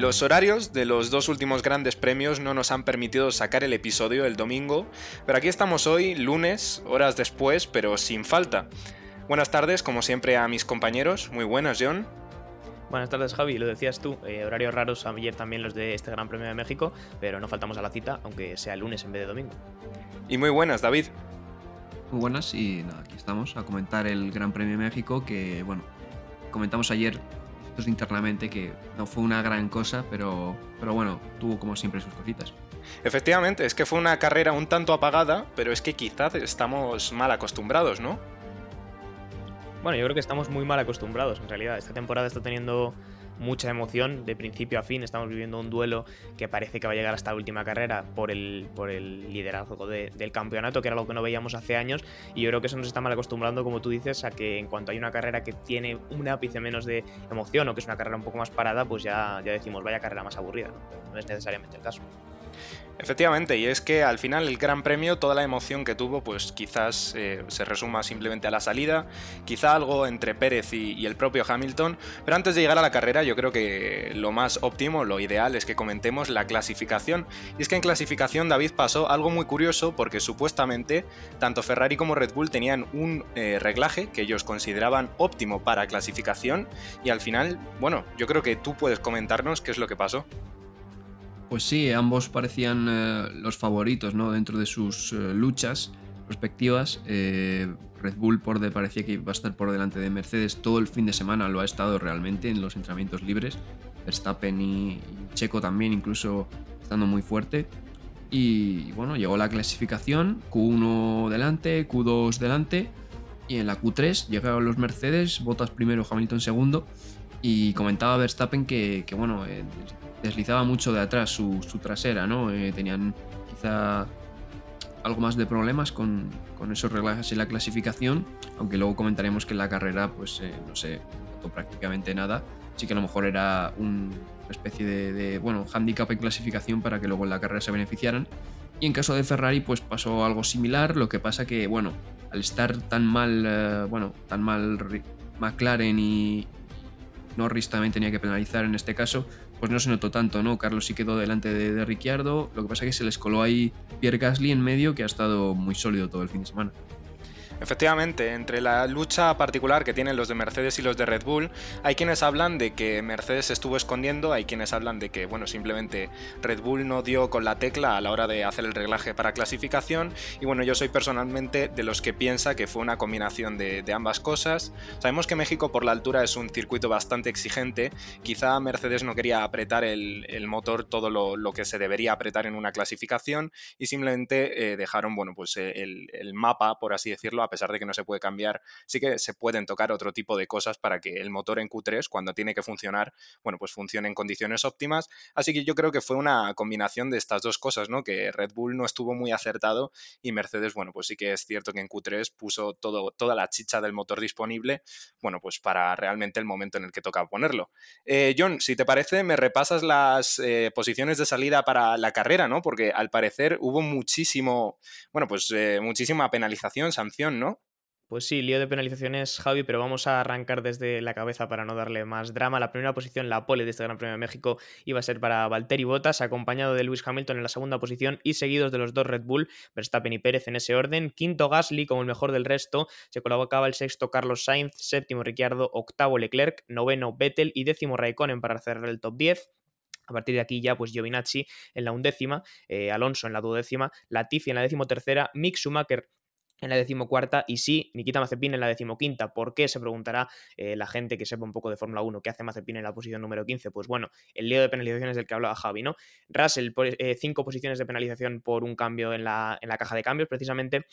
Los horarios de los dos últimos grandes premios no nos han permitido sacar el episodio el domingo, pero aquí estamos hoy, lunes, horas después, pero sin falta. Buenas tardes, como siempre, a mis compañeros. Muy buenas, John. Buenas tardes, Javi. Lo decías tú, eh, horarios raros ayer también los de este Gran Premio de México, pero no faltamos a la cita, aunque sea lunes en vez de domingo. Y muy buenas, David. Muy buenas y nada, aquí estamos a comentar el Gran Premio de México que, bueno, comentamos ayer internamente que no fue una gran cosa, pero, pero bueno, tuvo como siempre sus cositas. Efectivamente, es que fue una carrera un tanto apagada, pero es que quizás estamos mal acostumbrados, ¿no? Bueno, yo creo que estamos muy mal acostumbrados, en realidad. Esta temporada está teniendo mucha emoción de principio a fin. Estamos viviendo un duelo que parece que va a llegar hasta la última carrera por el, por el liderazgo de- del campeonato, que era algo que no veíamos hace años. Y yo creo que eso nos está mal acostumbrando, como tú dices, a que en cuanto hay una carrera que tiene un ápice menos de emoción o que es una carrera un poco más parada, pues ya, ya decimos, vaya carrera más aburrida. no es necesariamente el caso. Efectivamente, y es que al final el Gran Premio, toda la emoción que tuvo, pues quizás eh, se resuma simplemente a la salida, quizá algo entre Pérez y, el propio Hamilton, pero antes de llegar a la carrera yo creo que lo más óptimo, lo ideal es que comentemos la clasificación. Y es que en clasificación David pasó algo muy curioso porque supuestamente tanto Ferrari como Red Bull tenían un eh, reglaje que ellos consideraban óptimo para clasificación y al final, bueno, yo creo que tú puedes comentarnos qué es lo que pasó. Pues sí, ambos parecían eh, los favoritos ¿no? dentro de sus eh, luchas respectivas. Eh, Red Bull por de, parecía que iba a estar por delante de Mercedes todo el fin de semana, lo ha estado realmente en los entrenamientos libres. Verstappen y, Checo también, incluso estando muy fuerte. Y, bueno, llegó la clasificación, Q1 delante, Q2 delante. Y en la Q3 llegaron los Mercedes, Bottas primero, Hamilton segundo. Y comentaba Verstappen que, que, bueno, eh, deslizaba mucho de atrás su, su trasera, ¿no? Eh, tenían quizá algo más de problemas con, con esos reglajes en la clasificación, aunque luego comentaremos que en la carrera, pues eh, no se notó prácticamente nada. Sí que a lo mejor era un- una especie de, de, bueno, handicap en clasificación para que luego en la carrera se beneficiaran. Y en caso de Ferrari, pues pasó algo similar. Lo que pasa que, bueno, al estar tan mal, eh, bueno, tan mal McLaren y Norris también tenía que penalizar en este caso, pues no se notó tanto, ¿no? Carlos sí quedó delante de, de Ricciardo. Lo que pasa es que se les coló ahí Pierre Gasly en medio, que ha estado muy sólido todo el fin de semana. Efectivamente, entre la lucha particular que tienen los de Mercedes y los de Red Bull, hay quienes hablan de que Mercedes estuvo escondiendo, hay quienes hablan de que, bueno, simplemente Red Bull no dio con la tecla a la hora de hacer el reglaje para clasificación, y bueno, yo soy personalmente de los que piensa que fue una combinación de, ambas cosas. Sabemos que México por la altura es un circuito bastante exigente, quizá Mercedes no quería apretar el, motor todo lo, que se debería apretar en una clasificación, y simplemente eh, dejaron, bueno, pues eh, el, el mapa, por así decirlo, pesar de que no se puede cambiar, sí que se pueden tocar otro tipo de cosas para que el motor en Q3, cuando tiene que funcionar, bueno, pues funcione en condiciones óptimas. Así que yo creo que fue una combinación de estas dos cosas, ¿no? Que Red Bull no estuvo muy acertado y Mercedes, bueno, pues sí que es cierto que en Q3 puso todo, toda la chicha del motor disponible, bueno, pues para realmente el momento en el que toca ponerlo. Eh, John, si te parece, me repasas las eh, posiciones de salida para la carrera, ¿no? Porque al parecer hubo muchísimo, bueno, pues eh, muchísima penalización, sanción, ¿no? Pues sí, lío de penalizaciones, Javi, pero vamos a arrancar desde la cabeza para no darle más drama. La primera posición, la pole de este Gran Premio de México, iba a ser para Valtteri Bottas, acompañado de Lewis Hamilton en la segunda posición y seguidos de los dos Red Bull, Verstappen y Pérez en ese orden. Quinto Gasly como el mejor del resto, se colocaba el sexto Carlos Sainz, séptimo Ricciardo, octavo Leclerc, noveno Vettel y décimo Raikkonen para cerrar el top 10. A partir de aquí ya, pues Giovinazzi en la undécima, eh, Alonso en la duodécima, Latifi en la decimotercera, Mick Schumacher en la decimocuarta y sí, Nikita Mazepin en la decimoquinta. ¿Por qué? Se preguntará eh, la gente que sepa un poco de Fórmula 1 qué hace Mazepin en la posición número 15. Pues bueno, el lío de penalizaciones del que hablaba Javi, ¿no? Russell, eh, cinco posiciones de penalización por un cambio en la, en la caja de cambios, precisamente.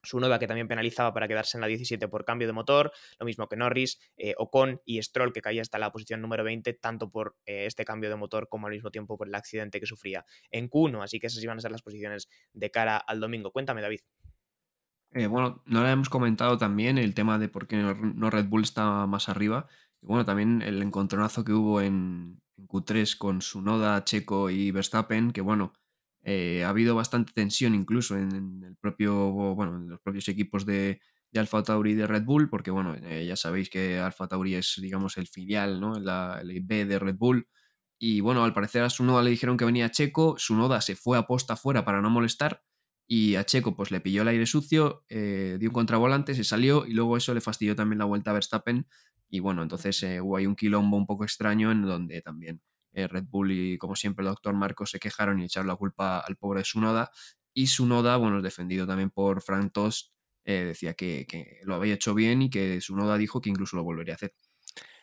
Su nueva que también penalizaba para quedarse en la 17 por cambio de motor, lo mismo que Norris, eh, Ocon y Stroll que caía hasta la posición número 20, tanto por este cambio de motor como al mismo tiempo por el accidente que sufría en Q1, así que esas iban a ser las posiciones de cara al domingo. Cuéntame, David. Eh, bueno, no lo hemos comentado también el tema de por qué no Red Bull está más arriba. Y bueno, también el encontronazo que hubo en, Q3 con Sunoda, Checo y Verstappen, que bueno, eh, ha habido bastante tensión incluso en, el propio, bueno, en los propios equipos de, de Alfa Tauri y de Red Bull, porque bueno, eh, ya sabéis que Alfa Tauri es, digamos, el filial, ¿no? La, el B de Red Bull. Y bueno, al parecer a Sunoda le dijeron que venía Checo, Sunoda se fue a posta afuera para no molestar y a Checo pues le pilló el aire sucio, eh, dio un contravolante, se salió y luego eso le fastidió también la vuelta a Verstappen y bueno, entonces eh, hubo ahí un quilombo un poco extraño en donde también eh, Red Bull y como siempre el doctor Marcos se quejaron y echaron la culpa al pobre Sunoda y Sunoda, bueno, defendido también por Frank Tost, decía que, que, lo había hecho bien y que Sunoda dijo que incluso lo volvería a hacer.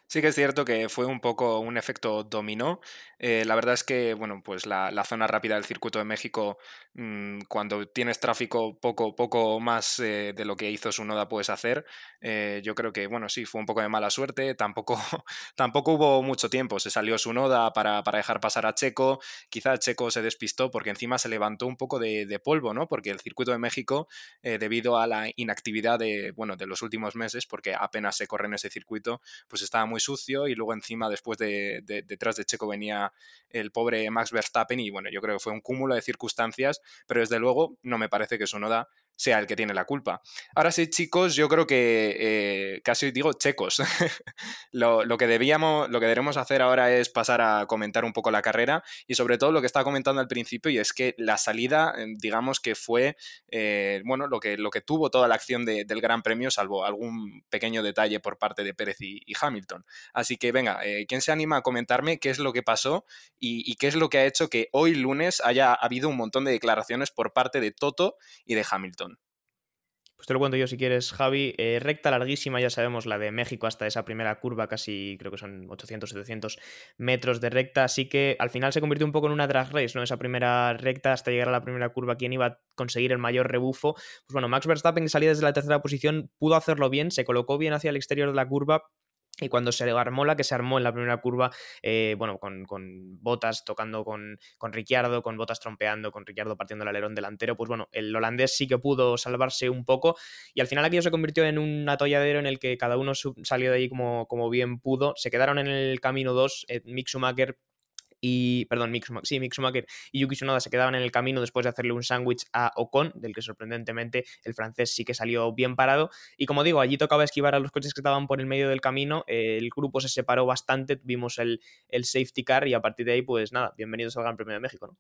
Sí que es cierto que fue un poco un efecto dominó. Eh, la verdad es que, bueno, pues la, zona rápida del circuito de México, mm, cuando tienes tráfico poco, poco más eh, de lo que hizo su noda puedes hacer, eh, yo creo que, bueno, sí, fue un poco de mala suerte. Tampoco, tampoco hubo mucho tiempo. Se salió su noda para, dejar pasar a Checo. Quizá Checo se despistó porque encima se levantó un poco de, de polvo, ¿no? Porque el circuito de México, debido a la inactividad de, bueno, de los últimos meses, porque apenas se corre en ese circuito, pues estaba muy muy sucio y luego encima después de, detrás de Checo venía el pobre Max Verstappen y bueno, yo creo que fue un cúmulo de circunstancias, pero desde luego no me parece que su noda sea el que tiene la culpa. Ahora sí, chicos, yo creo que eh, casi digo checos. lo, que debíamos, lo que debemos hacer ahora es pasar a comentar un poco la carrera y sobre todo lo que estaba comentando al principio y es que la salida, eh, digamos que fue, eh, bueno, lo que, lo que tuvo toda la acción del Gran Premio, salvo algún pequeño detalle por parte de Pérez y, Hamilton. Así que venga, ¿quién se anima a comentarme qué es lo que pasó y qué es lo que ha hecho que hoy lunes haya habido un montón de declaraciones por parte de Toto y de Hamilton? Pues te lo cuento yo si quieres, Javi. Eh, recta larguísima, ya sabemos, la de México hasta esa primera curva, casi creo que son 800, 700 metros de recta. Así que al final se convirtió un poco en una drag race, ¿no? Esa primera recta hasta llegar a la primera curva, quién iba a conseguir el mayor rebufo. Pues bueno, Max Verstappen, que salía desde la tercera posición, pudo hacerlo bien, se colocó bien hacia el exterior de la curva, y cuando se armó la que se armó en la primera curva, eh, bueno, con, botas tocando con, con Ricciardo, con botas trompeando, con Ricciardo partiendo el alerón delantero, pues bueno, el holandés sí que pudo salvarse un poco y al final aquello se convirtió en un atolladero en el que cada uno salió de ahí como, como bien pudo. Se quedaron en el camino dos, eh, Mick Schumacher y, perdón, Mick, sí, Mick Schumacher y Yuki Tsunoda se quedaban en el camino después de hacerle un sándwich a Ocon, del que sorprendentemente el francés sí que salió bien parado. Y como digo, allí tocaba esquivar a los coches que estaban por el medio del camino, el grupo se separó bastante, vimos el, el safety car y a partir de ahí, pues nada, bienvenidos al Gran Premio de México, ¿no?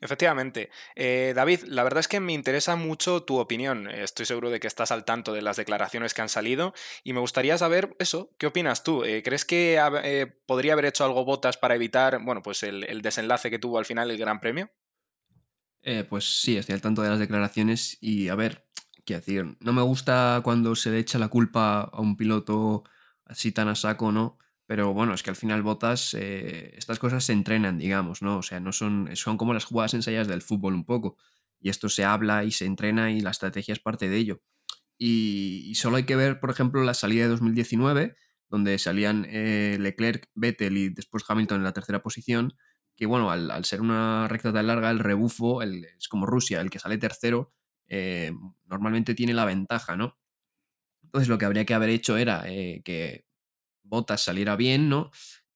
Efectivamente. Eh, David, la verdad es que me interesa mucho tu opinión. Estoy seguro de que estás al tanto de las declaraciones que han salido y me gustaría saber eso. ¿Qué opinas tú? Eh, ¿Crees que eh, podría haber hecho algo Botas para evitar, bueno, pues el, desenlace que tuvo al final el Gran Premio? pues sí, estoy al tanto de las declaraciones y a ver, qué decir, no me gusta cuando se le echa la culpa a un piloto así tan a saco, ¿no? Pero bueno, es que al final botas, eh, estas cosas se entrenan, digamos, ¿no? O sea, no son, son como las jugadas ensayadas del fútbol un poco. Y esto se habla y se entrena y la estrategia es parte de ello. Y, solo hay que ver, por ejemplo, la salida de 2019, donde salían eh, Leclerc, Vettel y después Hamilton en la tercera posición, que bueno, al, ser una recta tan larga, el rebufo, es como Rusia, el que sale tercero, eh, normalmente tiene la ventaja, ¿no? Entonces lo que habría que haber hecho era que Bottas saliera bien, ¿no?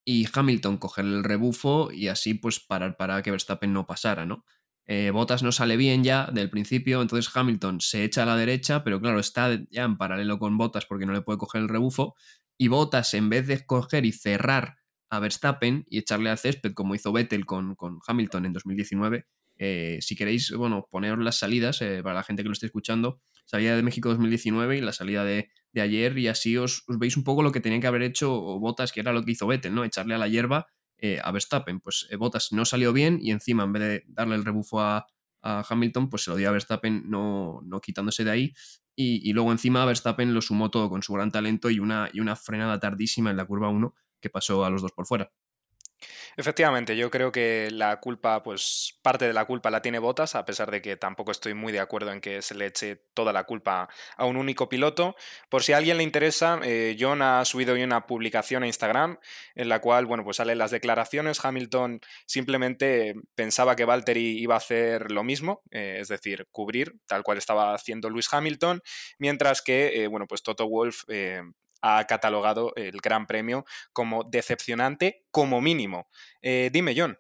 Y Hamilton coger el rebufo y así pues parar para que Verstappen no pasara, ¿no? Eh, Bottas no sale bien ya del principio, entonces Hamilton se echa a la derecha, pero claro, está ya en paralelo con Bottas porque no le puede coger el rebufo. Y Bottas, en vez de coger y cerrar a Verstappen y echarle al césped, como hizo Vettel con, con Hamilton en 2019, eh, si queréis, bueno, poneros las salidas eh, para la gente que lo esté escuchando, salida de México 2019 y la salida de, ayer, y así os, veis un poco lo que tenía que haber hecho Botas, que era lo que hizo Vettel, ¿no? Echarle a la hierba eh, a Verstappen. Pues Botas no salió bien y encima, en vez de darle el rebufo a, Hamilton, pues se lo dio a Verstappen, no, no quitándose de ahí. Y, luego encima Verstappen lo sumó todo con su gran talento y una, y una frenada tardísima en la curva 1 que pasó a los dos por fuera. Efectivamente, yo creo que la culpa, pues parte de la culpa la tiene Botas, a pesar de que tampoco estoy muy de acuerdo en que se le eche toda la culpa a un único piloto. Por si a alguien le interesa, eh, John ha subido hoy una publicación a Instagram en la cual, bueno, pues salen las declaraciones. Hamilton simplemente pensaba que Valtteri iba a hacer lo mismo, eh, es decir, cubrir, tal cual estaba haciendo Lewis Hamilton, mientras que, eh, bueno, pues Toto Wolf ha catalogado el Gran Premio como decepcionante como mínimo. Eh, dime, John.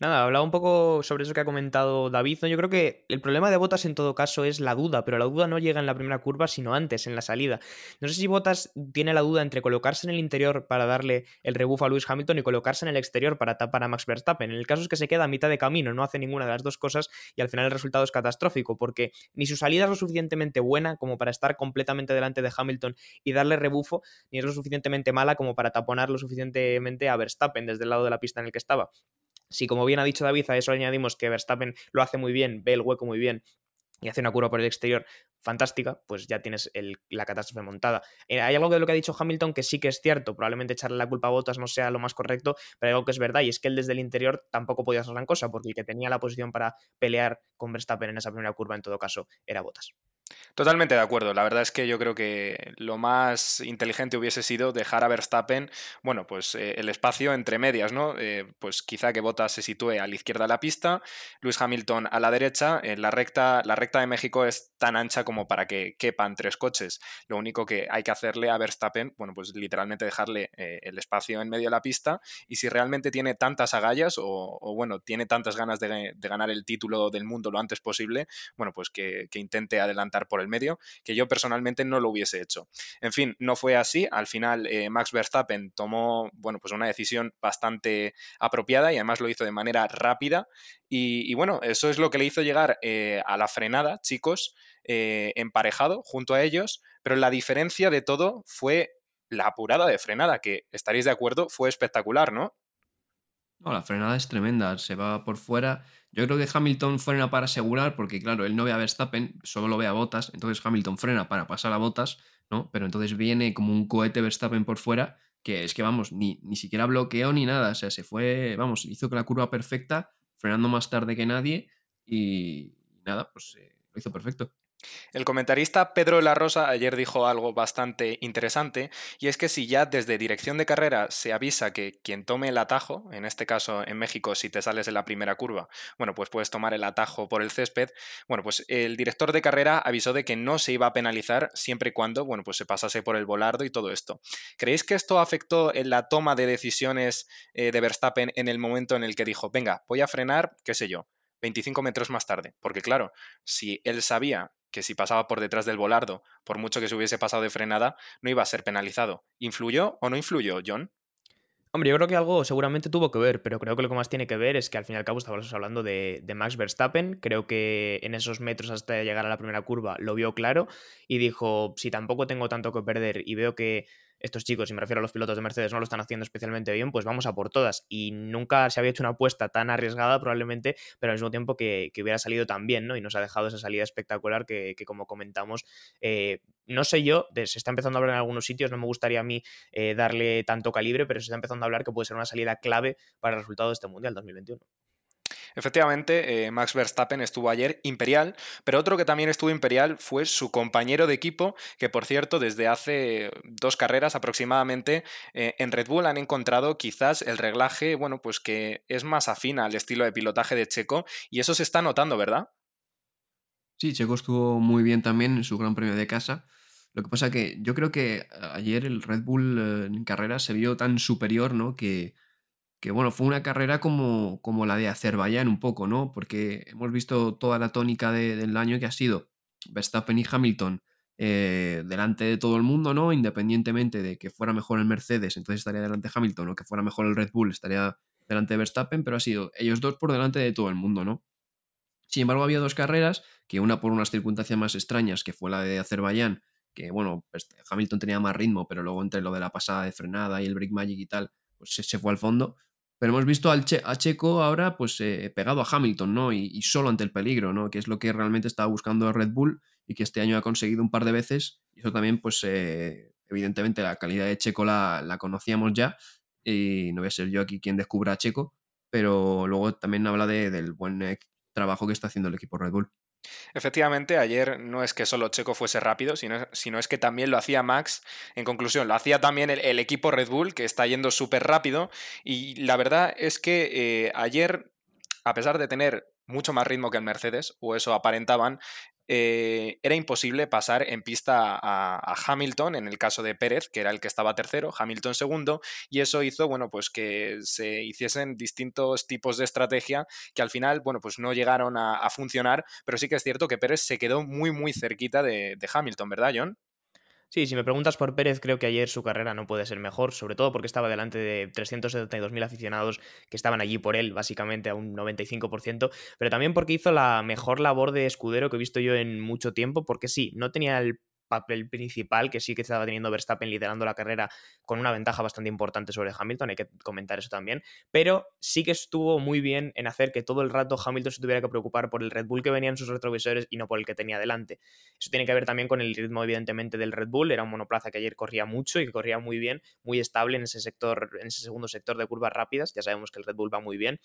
Nada, hablaba un poco sobre eso que ha comentado David. Yo creo que el problema de Botas en todo caso es la duda, pero la duda no llega en la primera curva, sino antes, en la salida. No sé si Botas tiene la duda entre colocarse en el interior para darle el rebufo a Lewis Hamilton y colocarse en el exterior para tapar a Max Verstappen. En el caso es que se queda a mitad de camino, no hace ninguna de las dos cosas y al final el resultado es catastrófico, porque ni su salida es lo suficientemente buena como para estar completamente delante de Hamilton y darle rebufo, ni es lo suficientemente mala como para taponar lo suficientemente a Verstappen desde el lado de la pista en el que estaba. Si, como bien ha dicho David, a eso añadimos que Verstappen lo hace muy bien, ve el hueco muy bien y hace una curva por el exterior fantástica, pues ya tienes la catástrofe montada. Eh, hay algo de lo que ha dicho Hamilton que sí que es cierto, probablemente echarle la culpa a Botas no sea lo más correcto, pero hay algo que es verdad y es que él desde el interior tampoco podía hacer gran cosa, porque el que tenía la posición para pelear con Verstappen en esa primera curva en todo caso era Botas. Totalmente de acuerdo. La verdad es que yo creo que lo más inteligente hubiese sido dejar a Verstappen, bueno, pues eh, el espacio entre medias, ¿no? Eh, pues quizá que Bottas se sitúe a la izquierda de la pista, Luis Hamilton a la derecha. En la recta, la recta de México es tan ancha como para que quepan tres coches. Lo único que hay que hacerle a Verstappen, bueno, pues literalmente dejarle eh, el espacio en medio de la pista. Y si realmente tiene tantas agallas o, bueno, tiene tantas ganas de, ganar el título del mundo lo antes posible, bueno, pues que intente adelantar por el medio, que yo personalmente no lo hubiese hecho. En fin, no fue así. Al final, eh, Max Verstappen tomó, bueno, pues una decisión bastante apropiada y además lo hizo de manera rápida. Y, bueno, eso es lo que le hizo llegar eh, a la frenada, chicos, eh, emparejado junto a ellos. Pero la diferencia de todo fue la apurada de frenada, que estaréis de acuerdo, fue espectacular, ¿no? No, la frenada es tremenda, se va por fuera. Yo creo que Hamilton frena para asegurar, porque claro, él no ve a Verstappen, solo lo ve a Botas, entonces Hamilton frena para pasar a Botas, ¿no? Pero entonces viene como un cohete Verstappen por fuera, que es que vamos, ni, ni siquiera bloqueó ni nada, o sea, se fue, vamos, hizo que la curva perfecta, frenando más tarde que nadie y nada, pues eh, lo hizo perfecto. El comentarista Pedro La Rosa ayer dijo algo bastante interesante y es que si ya desde dirección de carrera se avisa que quien tome el atajo, en este caso en México si te sales de la primera curva, bueno, pues puedes tomar el atajo por el césped, bueno, pues el director de carrera avisó de que no se iba a penalizar siempre y cuando, bueno, pues se pasase por el volardo y todo esto. ¿Creéis que esto afectó en la toma de decisiones eh, de Verstappen en el momento en el que dijo, venga, voy a frenar, qué sé yo, 25 metros más tarde? Porque claro, si él sabía que si pasaba por detrás del volardo, por mucho que se hubiese pasado de frenada, no iba a ser penalizado. ¿Influyó o no influyó, John? Hombre, yo creo que algo seguramente tuvo que ver, pero creo que lo que más tiene que ver es que al fin y al cabo estábamos hablando de, de, Max Verstappen. Creo que en esos metros hasta llegar a la primera curva lo vio claro y dijo, si tampoco tengo tanto que perder y veo que estos chicos, y me refiero a los pilotos de Mercedes, no lo están haciendo especialmente bien, pues vamos a por todas. Y nunca se había hecho una apuesta tan arriesgada probablemente, pero al mismo tiempo que, hubiera salido tan bien, ¿no? Y nos ha dejado esa salida espectacular que, como comentamos, eh, no sé yo, se está empezando a hablar en algunos sitios, no me gustaría a mí eh, darle tanto calibre, pero se está empezando a hablar que puede ser una salida clave para el resultado de este Mundial 2021. Efectivamente, eh, Max Verstappen estuvo ayer imperial, pero otro que también estuvo imperial fue su compañero de equipo, que por cierto, desde hace dos carreras aproximadamente eh, en Red Bull han encontrado quizás el reglaje, bueno, pues que es más afín al estilo de pilotaje de Checo, y eso se está notando, ¿verdad? Sí, Checo estuvo muy bien también en su Gran Premio de casa. Lo que pasa que yo creo que ayer el Red Bull eh, en carrera se vio tan superior, ¿no? Que que bueno, fue una carrera como, como la de Azerbaiyán un poco, ¿no? Porque hemos visto toda la tónica del año que ha sido Verstappen y Hamilton eh, delante de todo el mundo, ¿no? Independientemente de que fuera mejor el Mercedes, entonces estaría delante de Hamilton, o que fuera mejor el Red Bull, estaría delante de Verstappen, pero ha sido ellos dos por delante de todo el mundo, ¿no? Sin embargo, había dos carreras, que una por unas circunstancias más extrañas, que fue la de Azerbaiyán, que bueno, pues, Hamilton tenía más ritmo, pero luego entre lo de la pasada de frenada y el Brick Magic y tal, pues se fue al fondo. Pero hemos visto al a Checo ahora pues eh, pegado a Hamilton, ¿no? Y, solo ante el peligro, ¿no? Que es lo que realmente estaba buscando Red Bull y que este año ha conseguido un par de veces. Y eso también, pues, eh, evidentemente la calidad de Checo la, conocíamos ya. y no voy a ser yo aquí quien descubra a Checo, pero luego también habla del buen eh, trabajo que está haciendo el equipo Red Bull. Efectivamente, ayer no es que solo Checo fuese rápido, sino, sino, es que también lo hacía Max. En conclusión, lo hacía también el, equipo Red Bull, que está yendo súper rápido. Y la verdad es que eh, ayer, a pesar de tener mucho más ritmo que el Mercedes, o eso aparentaban, eh, era imposible pasar en pista a, Hamilton, en el caso de Pérez, que era el que estaba tercero, Hamilton segundo, y eso hizo, bueno, pues que se hiciesen distintos tipos de estrategia que al final, bueno, pues no llegaron a, funcionar, pero sí que es cierto que Pérez se quedó muy, muy cerquita de, de Hamilton, ¿verdad, John? Sí, si me preguntas por Pérez, creo que ayer su carrera no puede ser mejor, sobre todo porque estaba delante de 372.000 aficionados que estaban allí por él, básicamente a un 95%, pero también porque hizo la mejor labor de escudero que he visto yo en mucho tiempo, porque sí, no tenía el papel principal que sí que estaba teniendo Verstappen liderando la carrera con una ventaja bastante importante sobre Hamilton, hay que comentar eso también, pero sí que estuvo muy bien en hacer que todo el rato Hamilton se tuviera que preocupar por el Red Bull que venía en sus retrovisores y no por el que tenía delante. Eso tiene que ver también con el ritmo evidentemente del Red Bull, era un monoplaza que ayer corría mucho y que corría muy bien, muy estable en ese sector, en ese segundo sector de curvas rápidas, ya sabemos que el Red Bull va muy bien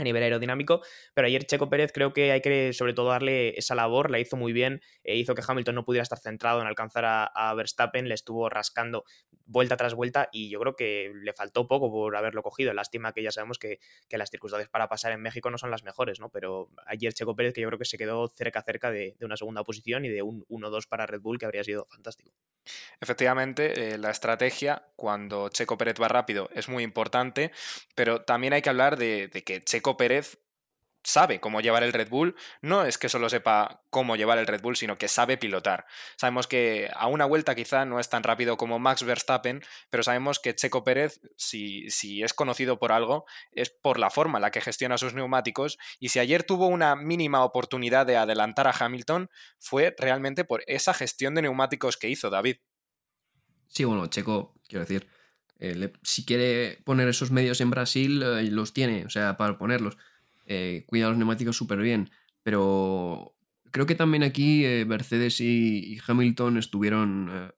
a nivel aerodinámico, pero ayer Checo Pérez creo que hay que sobre todo darle esa labor, la hizo muy bien, e hizo que Hamilton no pudiera estar centrado en alcanzar a, Verstappen, le estuvo rascando vuelta tras vuelta y yo creo que le faltó poco por haberlo cogido, lástima que ya sabemos que, las circunstancias para pasar en México no son las mejores, ¿no? pero ayer Checo Pérez que yo creo que se quedó cerca cerca de, una segunda posición y de un 1-2 para Red Bull que habría sido fantástico. Efectivamente, eh, la estrategia cuando Checo Pérez va rápido es muy importante, pero también hay que hablar de, de que Checo Pérez sabe cómo llevar el Red Bull, no es que solo sepa cómo llevar el Red Bull, sino que sabe pilotar. Sabemos que a una vuelta quizá no es tan rápido como Max Verstappen, pero sabemos que Checo Pérez, si es conocido por algo, es por la forma en la que gestiona sus neumáticos, y si ayer tuvo una mínima oportunidad de adelantar a Hamilton, fue realmente por esa gestión de neumáticos que hizo David. Sí, bueno, Checo, quiero decir, eh, si quiere poner esos medios en Brasil, eh, los tiene, o sea, para ponerlos. Eh, cuida los neumáticos súper bien, pero creo que también aquí Mercedes y, Hamilton estuvieron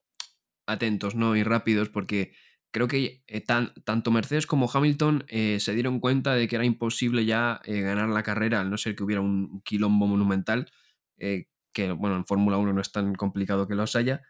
atentos ¿no? y rápidos porque creo que tanto Mercedes como Hamilton se dieron cuenta de que era imposible ya ganar la carrera, al no ser que hubiera un quilombo monumental, que bueno, en Fórmula 1 no es tan complicado que los haya,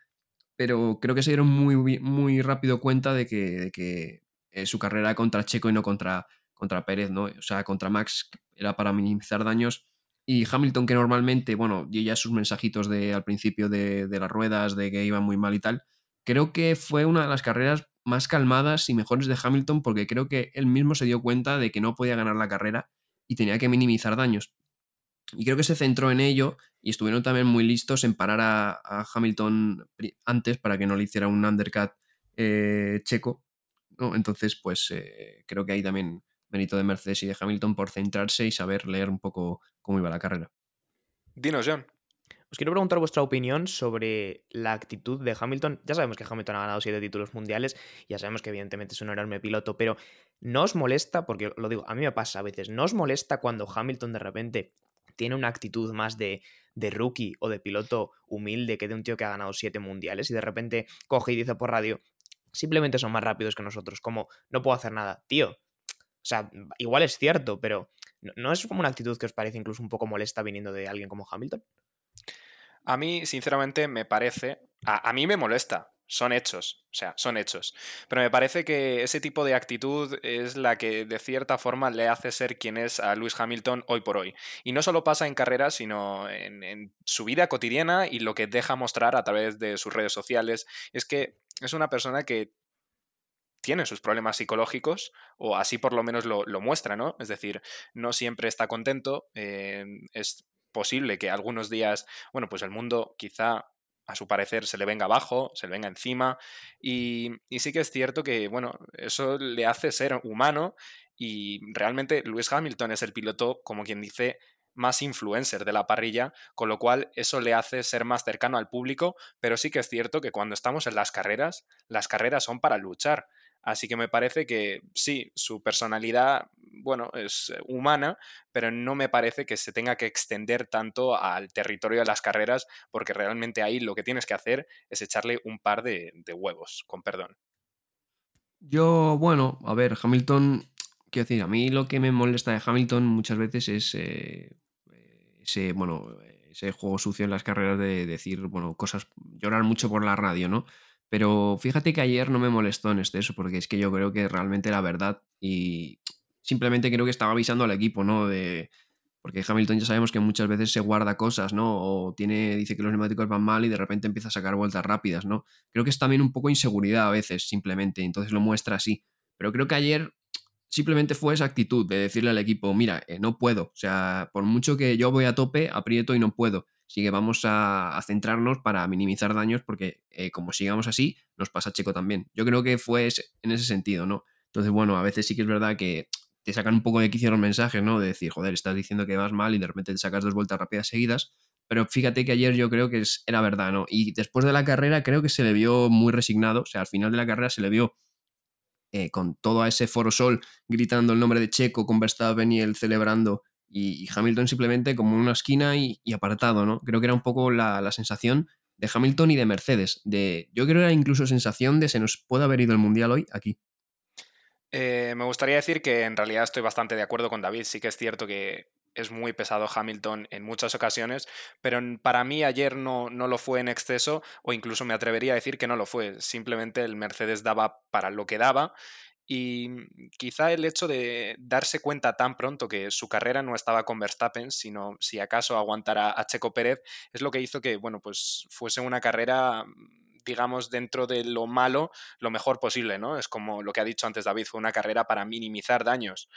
pero creo que se dieron muy, muy rápido cuenta de que, que eh, su carrera era contra Checo y no contra, contra Pérez, ¿no? O sea, contra Max era para minimizar daños. Y Hamilton, que normalmente, bueno, ya sus mensajitos de, al principio de, de las ruedas, de que iba muy mal y tal, creo que fue una de las carreras más calmadas y mejores de Hamilton porque creo que él mismo se dio cuenta de que no podía ganar la carrera y tenía que minimizar daños. Y creo que se centró en ello y estuvieron también muy listos en parar a, Hamilton antes para que no le hiciera un undercut eh, checo. ¿no? Entonces, pues eh, creo que hay también mérito de Mercedes y de Hamilton por centrarse y saber leer un poco cómo iba la carrera. Dinos, John. Os quiero preguntar vuestra opinión sobre la actitud de Hamilton. Ya sabemos que Hamilton ha ganado siete títulos mundiales, ya sabemos que evidentemente es un enorme piloto, pero ¿no os molesta, porque lo digo, a mí me pasa a veces, ¿no os molesta cuando Hamilton de repente tiene una actitud más de, rookie o de piloto humilde que de un tío que ha ganado siete mundiales y de repente coge y dice por radio, simplemente son más rápidos que nosotros, como no puedo hacer nada, tío. O sea, igual es cierto, pero ¿no es como una actitud que os parece incluso un poco molesta viniendo de alguien como Hamilton? A mí, sinceramente, me parece, a mí me molesta, son hechos, o sea, son hechos. Pero me parece que ese tipo de actitud es la que de cierta forma le hace ser quien es a Lewis Hamilton hoy por hoy. Y no solo pasa en carreras, sino en, su vida cotidiana y lo que deja mostrar a través de sus redes sociales. Es que es una persona que tiene sus problemas psicológicos, o así por lo menos lo, muestra, ¿no? Es decir, no siempre está contento, eh, es posible que algunos días, bueno, pues el mundo quizá a su parecer se le venga abajo, se le venga encima. Y, sí que es cierto que, bueno, eso le hace ser humano y realmente Lewis Hamilton es el piloto, como quien dice, más influencer de la parrilla, con lo cual eso le hace ser más cercano al público, pero sí que es cierto que cuando estamos en las carreras, las carreras son para luchar. Así que me parece que sí, su personalidad, bueno, es eh, humana, pero no me parece que se tenga que extender tanto al territorio de las carreras, porque realmente ahí lo que tienes que hacer es echarle un par de, huevos, con perdón. Yo, bueno, a ver, Hamilton, quiero decir, a mí lo que me molesta de Hamilton muchas veces es eh, ese, bueno, ese juego sucio en las carreras de decir, bueno, cosas, llorar mucho por la radio, ¿no? Pero fíjate que ayer no me molestó en este eso, porque es que yo creo que realmente la verdad y simplemente creo que estaba avisando al equipo, ¿no? De, porque Hamilton ya sabemos que muchas veces se guarda cosas, ¿no? O tiene, dice que los neumáticos van mal y de repente empieza a sacar vueltas rápidas, ¿no? Creo que es también un poco inseguridad a veces, simplemente, entonces lo muestra así. Pero creo que ayer simplemente fue esa actitud de decirle al equipo, mira, eh, no puedo, o sea, por mucho que yo voy a tope, aprieto y no puedo. Así que vamos a, centrarnos para minimizar daños porque eh, como sigamos así, nos pasa Checo también. Yo creo que fue en ese sentido, ¿no? Entonces, bueno, a veces sí que es verdad que te sacan un poco de quicio los mensajes, ¿no? De decir, joder, estás diciendo que vas mal y de repente te sacas dos vueltas rápidas seguidas. Pero fíjate que ayer yo creo que era verdad, ¿no? Y después de la carrera creo que se le vio muy resignado. O sea, al final de la carrera se le vio eh, con todo ese foro sol gritando el nombre de Checo, con Verstappen y él celebrando y, Hamilton simplemente como una esquina y, apartado, ¿no? Creo que era un poco la, sensación de Hamilton y de Mercedes. De, yo creo que era incluso sensación de se nos puede haber ido el Mundial hoy aquí. Eh, me gustaría decir que en realidad estoy bastante de acuerdo con David. Sí que es cierto que es muy pesado Hamilton en muchas ocasiones, pero para mí ayer no, no, lo fue en exceso o incluso me atrevería a decir que no lo fue. Simplemente el Mercedes daba para lo que daba y quizá el hecho de darse cuenta tan pronto que su carrera no estaba con Verstappen, sino si acaso aguantara a Checo Pérez, es lo que hizo que, bueno, pues fuese una carrera digamos, dentro de lo malo, lo mejor posible, ¿no? Es como lo que ha dicho antes David, fue una carrera para minimizar daños.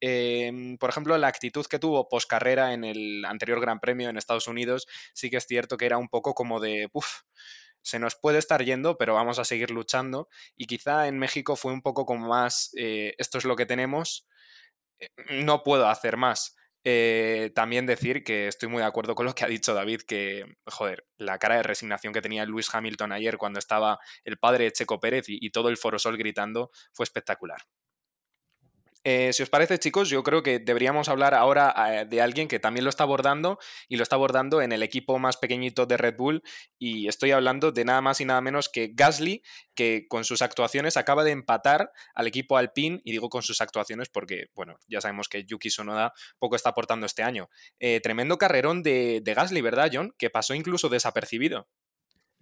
Em, por ejemplo, la actitud que tuvo post carrera en el anterior Gran Premio en Estados Unidos, sí que es cierto que era un poco como de, uff, se nos puede estar yendo, pero vamos a seguir luchando. Y quizá en México fue un poco como más, eh, esto es lo que tenemos, eh, no puedo hacer más. Eh, también decir que estoy muy de acuerdo con lo que ha dicho David, que, joder, la cara de resignación que tenía Luis Hamilton ayer cuando estaba el padre de Checo Pérez y, y todo el Forosol gritando fue espectacular. Eh, si os parece, chicos, yo creo que deberíamos hablar ahora eh, de alguien que también lo está abordando y lo está abordando en el equipo más pequeñito de Red Bull. Y estoy hablando de nada más y nada menos que Gasly, que con sus actuaciones acaba de empatar al equipo Alpine. Y digo con sus actuaciones porque, bueno, ya sabemos que Yuki Sonoda poco está aportando este año. Eh, tremendo carrerón de, de Gasly, ¿verdad, John? Que pasó incluso desapercibido.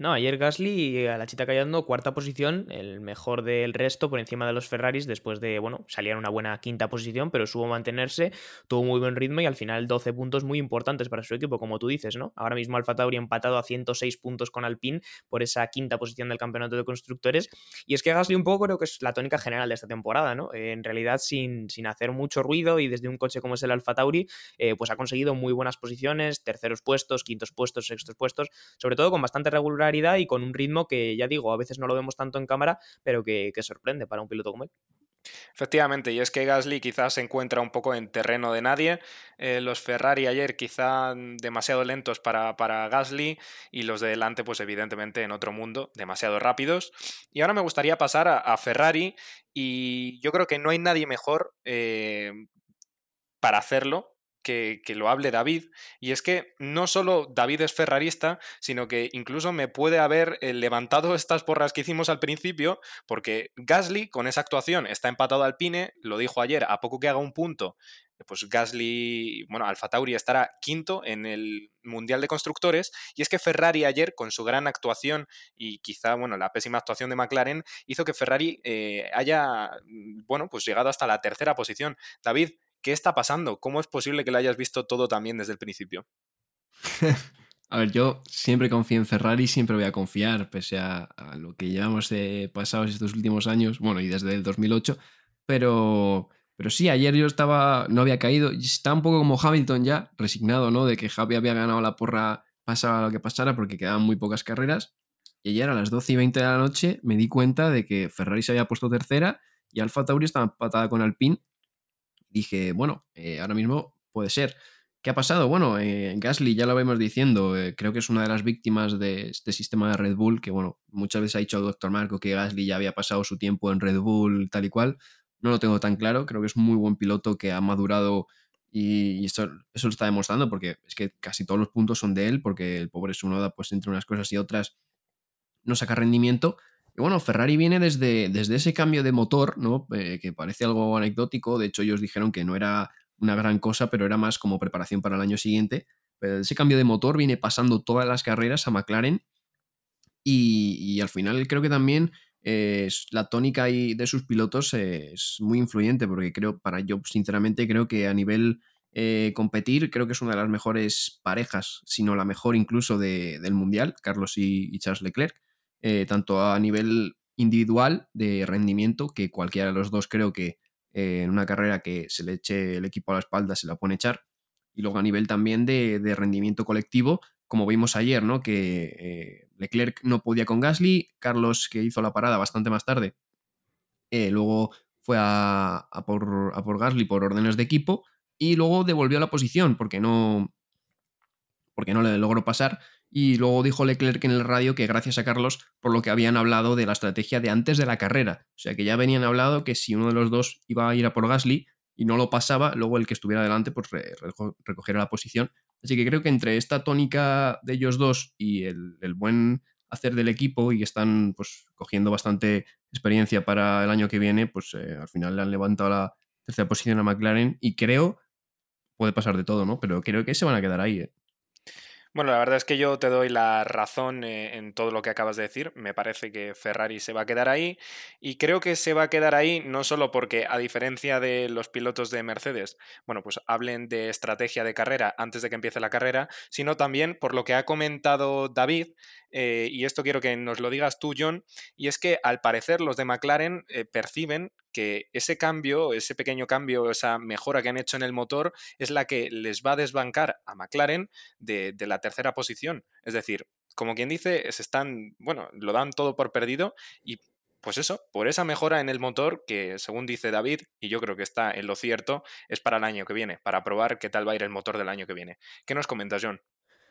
No, ayer Gasly a la chita callando, cuarta posición, el mejor del resto por encima de los Ferraris, después de, bueno, salía en una buena quinta posición, pero supo mantenerse, tuvo muy buen ritmo y al final 12 puntos muy importantes para su equipo, como tú dices, ¿no? Ahora mismo Alfa Tauri empatado a 106 puntos con Alpine por esa quinta posición del campeonato de constructores. Y es que Gasly un poco creo que es la tónica general de esta temporada, ¿no? en realidad sin, sin hacer mucho ruido y desde un coche como es el Alfa Tauri, eh, pues ha conseguido muy buenas posiciones, terceros puestos, quintos puestos, sextos puestos, sobre todo con bastante regularidad y con un ritmo que, ya digo, a veces no lo vemos tanto en cámara, pero que, sorprende para un piloto como él. Efectivamente, y es que Gasly quizás se encuentra un poco en terreno de nadie. Eh, los Ferrari ayer quizá demasiado lentos para, para, Gasly y los de delante, pues evidentemente en otro mundo, demasiado rápidos. Y ahora me gustaría pasar a, Ferrari y yo creo que no hay nadie mejor eh, para hacerlo que, lo hable David, y es que no solo David es ferrarista, sino que incluso me puede haber eh, levantado estas porras que hicimos al principio, porque Gasly con esa actuación está empatado al Pine, lo dijo ayer, a poco que haga un punto, pues Gasly, bueno, Alfa Tauri estará quinto en el Mundial de Constructores, y es que Ferrari ayer, con su gran actuación y quizá, bueno, la pésima actuación de McLaren, hizo que Ferrari eh, haya, bueno, pues llegado hasta la tercera posición. David, ¿Qué está pasando? ¿Cómo es posible que lo hayas visto todo también desde el principio? a ver, yo siempre confío en Ferrari, siempre voy a confiar, pese a, lo que llevamos de pasados estos últimos años, bueno, y desde el 2008, pero, pero sí, ayer yo estaba, no había caído, estaba un poco como Hamilton ya, resignado, ¿no? De que Javi había ganado la porra, pasara lo que pasara, porque quedaban muy pocas carreras, y ayer a las 12 y 20 de la noche me di cuenta de que Ferrari se había puesto tercera y Alfa Tauri estaba empatada con Alpine dije, bueno, eh, ahora mismo puede ser. ¿Qué ha pasado? Bueno, eh, Gasly ya lo vemos diciendo, eh, creo que es una de las víctimas de este sistema de Red Bull, que bueno, muchas veces ha dicho el doctor Marco que Gasly ya había pasado su tiempo en Red Bull tal y cual. No lo tengo tan claro, creo que es muy buen piloto que ha madurado y, eso, eso, lo está demostrando porque es que casi todos los puntos son de él, porque el pobre Sunoda pues entre unas cosas y otras no saca rendimiento Y bueno, Ferrari viene desde, desde ese cambio de motor, ¿no? Eh, que parece algo anecdótico. De hecho, ellos dijeron que no era una gran cosa, pero era más como preparación para el año siguiente. Pero ese cambio de motor viene pasando todas las carreras a McLaren. Y, al final creo que también eh, la tónica de sus pilotos es muy influyente, porque creo, para yo sinceramente creo que a nivel eh, competir, creo que es una de las mejores parejas, si no la mejor incluso del Mundial, Carlos y, Charles Leclerc, eh, tanto a nivel individual de rendimiento, que cualquiera de los dos creo que eh, en una carrera que se le eche el equipo a la espalda se la pone echar, y luego a nivel también de, rendimiento colectivo, como vimos ayer, ¿no? que Leclerc no podía con Gasly, Carlos que hizo la parada bastante más tarde, luego fue a, por, a por Gasly por órdenes de equipo, y luego devolvió la posición porque no, porque no le logró pasar. Y luego dijo Leclerc en el radio que gracias a Carlos por lo que habían hablado de la estrategia de antes de la carrera. O sea que ya venían hablado que si uno de los dos iba a ir a por Gasly y no lo pasaba, luego el que estuviera delante pues recogiera la posición. Así que creo que entre esta tónica de ellos dos y el, buen hacer del equipo y están pues cogiendo bastante experiencia para el año que viene, pues eh, al final le han levantado la tercera posición a McLaren y creo puede pasar de todo, ¿no? Pero creo que se van a quedar ahí. ¿eh? Bueno, la verdad es que yo te doy la razón eh, en todo lo que acabas de decir. Me parece que Ferrari se va a quedar ahí y creo que se va a quedar ahí no solo porque, a diferencia de los pilotos de Mercedes, bueno, pues hablen de estrategia de carrera antes de que empiece la carrera, sino también por lo que ha comentado David, eh, y esto quiero que nos lo digas tú, John, y es que al parecer los de McLaren eh, perciben que ese cambio, ese pequeño cambio, esa mejora que han hecho en el motor es la que les va a desbancar a McLaren de, la tercera posición. Es decir, como quien dice, se están, bueno, lo dan todo por perdido y pues eso, por esa mejora en el motor que, según dice David, y yo creo que está en lo cierto, es para el año que viene, para probar qué tal va a ir el motor del año que viene. ¿Qué nos comentas, John?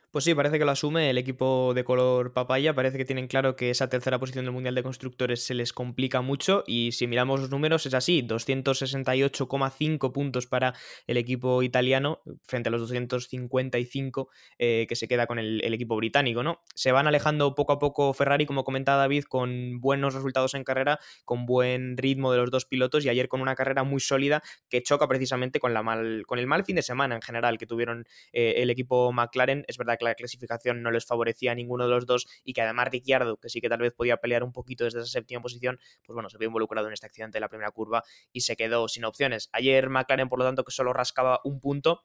Pues sí, parece que lo asume el equipo de color papaya. Parece que tienen claro que esa tercera posición del Mundial de Constructores se les complica mucho. Y si miramos los números, es así: 268,5 puntos para el equipo italiano frente a los 255 eh, que se queda con el, equipo británico. ¿no? Se van alejando poco a poco Ferrari, como comentaba David, con buenos resultados en carrera, con buen ritmo de los dos pilotos. Y ayer con una carrera muy sólida que choca precisamente con, la mal, con el mal fin de semana en general que tuvieron eh, el equipo McLaren. Es verdad que la clasificación no les favorecía a ninguno de los dos y que además Ricciardo, que sí que tal vez podía pelear un poquito desde esa séptima posición, pues bueno, se vio involucrado en este accidente de la primera curva y se quedó sin opciones. Ayer McLaren, por lo tanto, que solo rascaba un punto.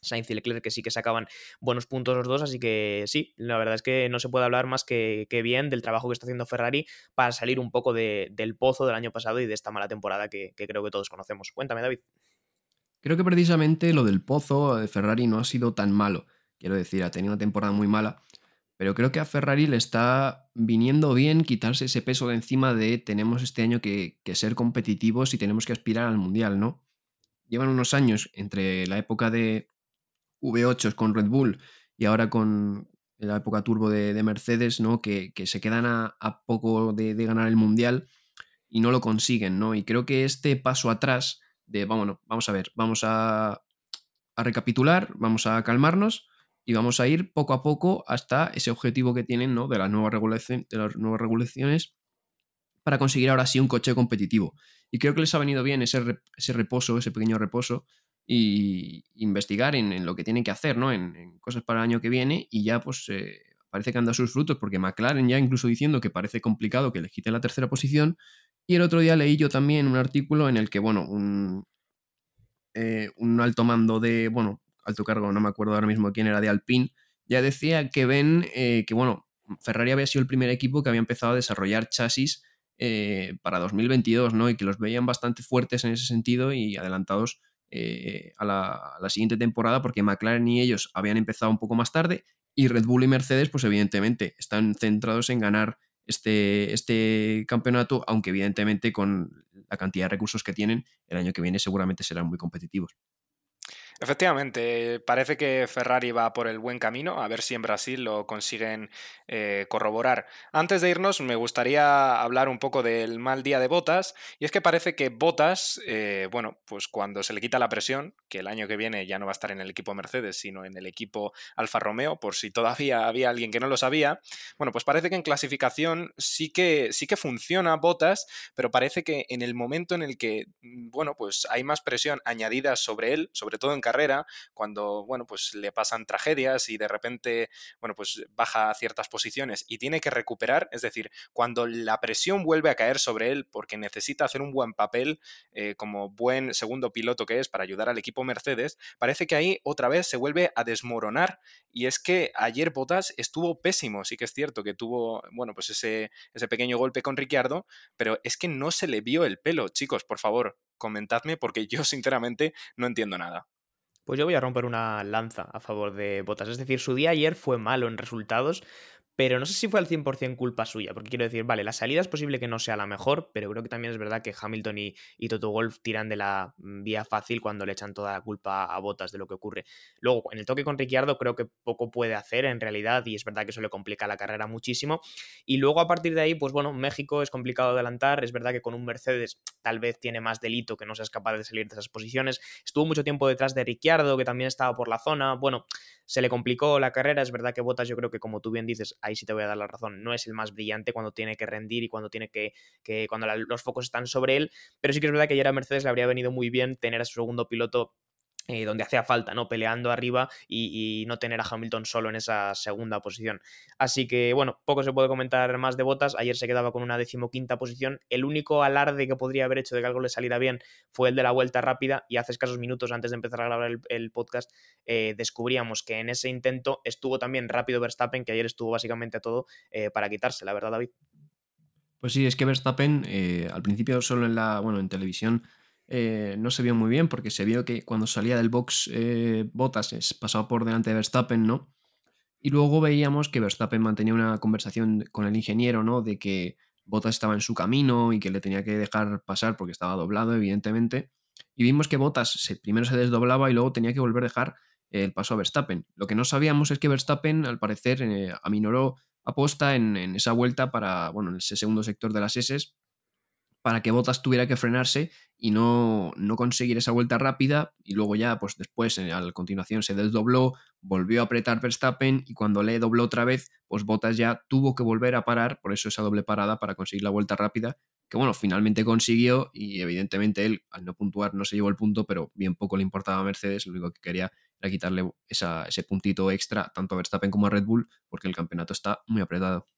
Sainz y Leclerc que sí que sacaban buenos puntos los dos, así que sí, la verdad es que no se puede hablar más que, bien del trabajo que está haciendo Ferrari para salir un poco del pozo del año pasado y de esta mala temporada que, que creo que todos conocemos. Cuéntame, David. Creo que precisamente lo del pozo de Ferrari no ha sido tan malo. Quiero decir, ha tenido una temporada muy mala, pero creo que a Ferrari le está viniendo bien quitarse ese peso de encima de tenemos este año que, ser competitivos y tenemos que aspirar al Mundial, ¿no? Llevan unos años entre la época de V8 con Red Bull y ahora con la época turbo de, Mercedes, ¿no? Que, se quedan a, poco de, ganar el Mundial y no lo consiguen, ¿no? Y creo que este paso atrás de, vamos, vamos a ver, vamos a recapitular, vamos a calmarnos y vamos a ir poco a poco hasta ese objetivo que tienen ¿no? de, las nuevas de las nuevas regulaciones para conseguir ahora sí un coche competitivo. Y creo que les ha venido bien ese, ese reposo, ese pequeño reposo, y investigar en, lo que tienen que hacer, ¿no? En, cosas para el año que viene, y ya pues eh, parece que han dado sus frutos, porque McLaren ya incluso diciendo que parece complicado que les quite la tercera posición. Y el otro día leí yo también un artículo en el que, bueno, un, eh, un alto mando de, bueno, alto cargo, no me acuerdo ahora mismo quién era, de Alpine, ya decía que ven eh, que, bueno, Ferrari había sido el primer equipo que había empezado a desarrollar chasis eh, para 2022, ¿no? Y que los veían bastante fuertes en ese sentido y adelantados eh, a, la, siguiente temporada, porque McLaren y ellos habían empezado un poco más tarde, y Red Bull y Mercedes, pues evidentemente, están centrados en ganar este, este campeonato, aunque evidentemente con la cantidad de recursos que tienen, el año que viene seguramente serán muy competitivos. Efectivamente, parece que Ferrari va por el buen camino, a ver si en Brasil lo consiguen eh, corroborar. Antes de irnos, me gustaría hablar un poco del mal día de Botas, y es que parece que Botas, eh, bueno, pues cuando se le quita la presión, que el año que viene ya no va a estar en el equipo Mercedes, sino en el equipo Alfa Romeo, por si todavía había alguien que no lo sabía, bueno, pues parece que en clasificación sí que, sí que funciona Botas, pero parece que en el momento en el que, mm, bueno, pues hay más presión añadida sobre él, sobre todo en carrera, cuando, bueno, pues le pasan tragedias y de repente, bueno, pues baja a ciertas posiciones y tiene que recuperar, es decir, cuando la presión vuelve a caer sobre él porque necesita hacer un buen papel eh, como buen segundo piloto que es para ayudar al equipo Mercedes, parece que ahí otra vez se vuelve a desmoronar y es que ayer Bottas estuvo pésimo, sí que es cierto que tuvo, bueno, pues ese, ese pequeño golpe con Ricciardo, pero es que no se le vio el pelo, chicos, por favor, comentadme porque yo sinceramente no entiendo nada. Pues yo voy a romper una lanza a favor de Botas. Es decir, su día ayer fue malo en resultados, pero no sé si fue al 100% culpa suya, porque quiero decir, vale, la salida es posible que no sea la mejor, pero creo que también es verdad que Hamilton y, Toto Wolf tiran de la mm, vía fácil cuando le echan toda la culpa a Botas de lo que ocurre. Luego, en el toque con Ricciardo creo que poco puede hacer en realidad y es verdad que eso le complica la carrera muchísimo. Y luego a partir de ahí, pues bueno, México es complicado adelantar, es verdad que con un Mercedes tal vez tiene más delito que no seas capaz de salir de esas posiciones. Estuvo mucho tiempo detrás de Ricciardo, que también estaba por la zona, bueno se le complicó la carrera. Es verdad que Botas, yo creo que como tú bien dices, ahí sí te voy a dar la razón, no es el más brillante cuando tiene que rendir y cuando tiene que, que cuando los focos están sobre él, pero sí que es verdad que ayer a Mercedes le habría venido muy bien tener a su segundo piloto eh, donde hacía falta, ¿no? Peleando arriba y, no tener a Hamilton solo en esa segunda posición. Así que, bueno, poco se puede comentar más de botas. Ayer se quedaba con una decimoquinta posición. El único alarde que podría haber hecho de que algo le saliera bien fue el de la vuelta rápida. Y hace escasos minutos antes de empezar a grabar el, podcast, eh, descubríamos que en ese intento estuvo también rápido Verstappen, que ayer estuvo básicamente a todo eh, para quitarse, la verdad, David. Pues sí, es que Verstappen, al principio solo en la, bueno, en televisión eh, no se vio muy bien porque se vio que cuando salía del box eh, Bottas pasaba por delante de Verstappen, ¿no? Y luego veíamos que Verstappen mantenía una conversación con el ingeniero, ¿no? De que Bottas estaba en su camino y que le tenía que dejar pasar porque estaba doblado, evidentemente. Y vimos que Bottas primero se desdoblaba y luego tenía que volver a dejar el paso a Verstappen. Lo que no sabíamos es que Verstappen, al parecer, eh, aminoró aposta en, esa vuelta para, bueno, en ese segundo sector de las S para que Bottas tuviera que frenarse y no, no conseguir esa vuelta rápida y luego ya pues después a continuación se desdobló, volvió a apretar Verstappen y cuando le dobló otra vez pues Bottas ya tuvo que volver a parar, por eso esa doble parada para conseguir la vuelta rápida que bueno, finalmente consiguió y evidentemente él al no puntuar no se llevó el punto pero bien poco le importaba a Mercedes, lo único que quería era quitarle ese puntito extra tanto a Verstappen como a Red Bull porque el campeonato está muy apretado.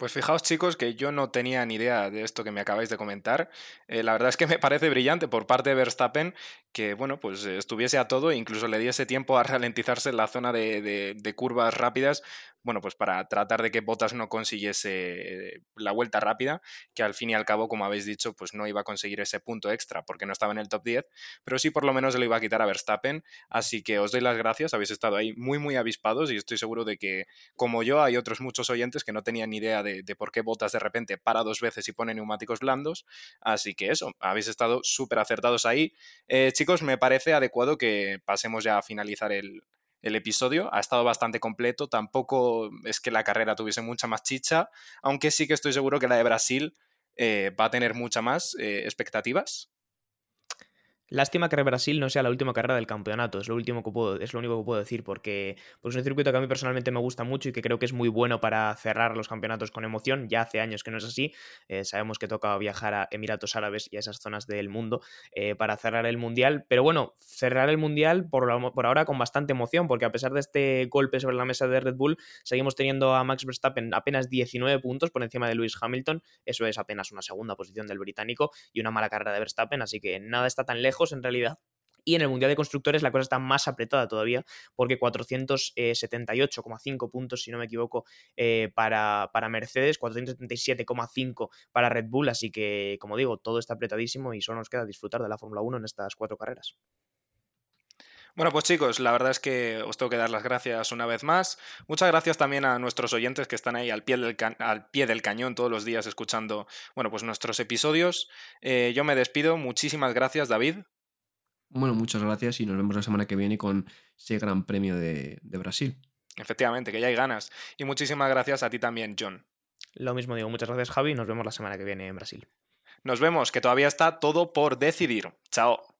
Pues fijaos chicos que yo no tenía ni idea de esto que me acabáis de comentar. Eh, la verdad es que me parece brillante por parte de Verstappen que, bueno, pues estuviese a todo e incluso le diese tiempo a ralentizarse en la zona de, de curvas rápidas bueno, pues para tratar de que Bottas no consiguiese la vuelta rápida, que al fin y al cabo, como habéis dicho, pues no iba a conseguir ese punto extra porque no estaba en el top 10, pero sí por lo menos le iba a quitar a Verstappen, así que os doy las gracias, habéis estado ahí muy muy avispados y estoy seguro de que como yo hay otros muchos oyentes que no tenían ni idea de, por qué Bottas de repente para dos veces y pone neumáticos blandos, así que eso, habéis estado súper acertados ahí. Eh, chicos, me parece adecuado que pasemos ya a finalizar el, el episodio. Ha estado bastante completo. Tampoco es que la carrera tuviese mucha más chicha, aunque sí que estoy seguro que la de Brasil eh, va a tener mucha más eh, expectativas. Lástima que Brasil no sea la última carrera del campeonato, es lo, último que puedo, es lo único que puedo decir, porque pues, es un circuito que a mí personalmente me gusta mucho y que creo que es muy bueno para cerrar los campeonatos con emoción. Ya hace años que no es así, eh, sabemos que toca viajar a Emiratos Árabes y a esas zonas del mundo eh, para cerrar el Mundial, pero bueno, cerrar el Mundial por, por ahora con bastante emoción, porque a pesar de este golpe sobre la mesa de Red Bull, seguimos teniendo a Max Verstappen apenas 19 puntos por encima de Lewis Hamilton, eso es apenas una segunda posición del británico y una mala carrera de Verstappen, así que nada está tan lejos en realidad. Y en el Mundial de Constructores la cosa está más apretada todavía, porque 478,5 puntos, si no me equivoco, eh, para, para, Mercedes, 477,5 para Red Bull, así que, como digo, todo está apretadísimo y solo nos queda disfrutar de la Fórmula 1 en estas cuatro carreras. Bueno, pues chicos, la verdad es que os tengo que dar las gracias una vez más. Muchas gracias también a nuestros oyentes que están ahí al pie del, al pie del cañón todos los días escuchando, bueno, pues nuestros episodios. Eh, yo me despido. Muchísimas gracias, David. Bueno, muchas gracias y nos vemos la semana que viene con ese Gran Premio de, de Brasil. Efectivamente, que ya hay ganas. Y muchísimas gracias a ti también, John. Lo mismo digo, muchas gracias Javi, nos vemos la semana que viene en Brasil. Nos vemos, que todavía está todo por decidir. Chao.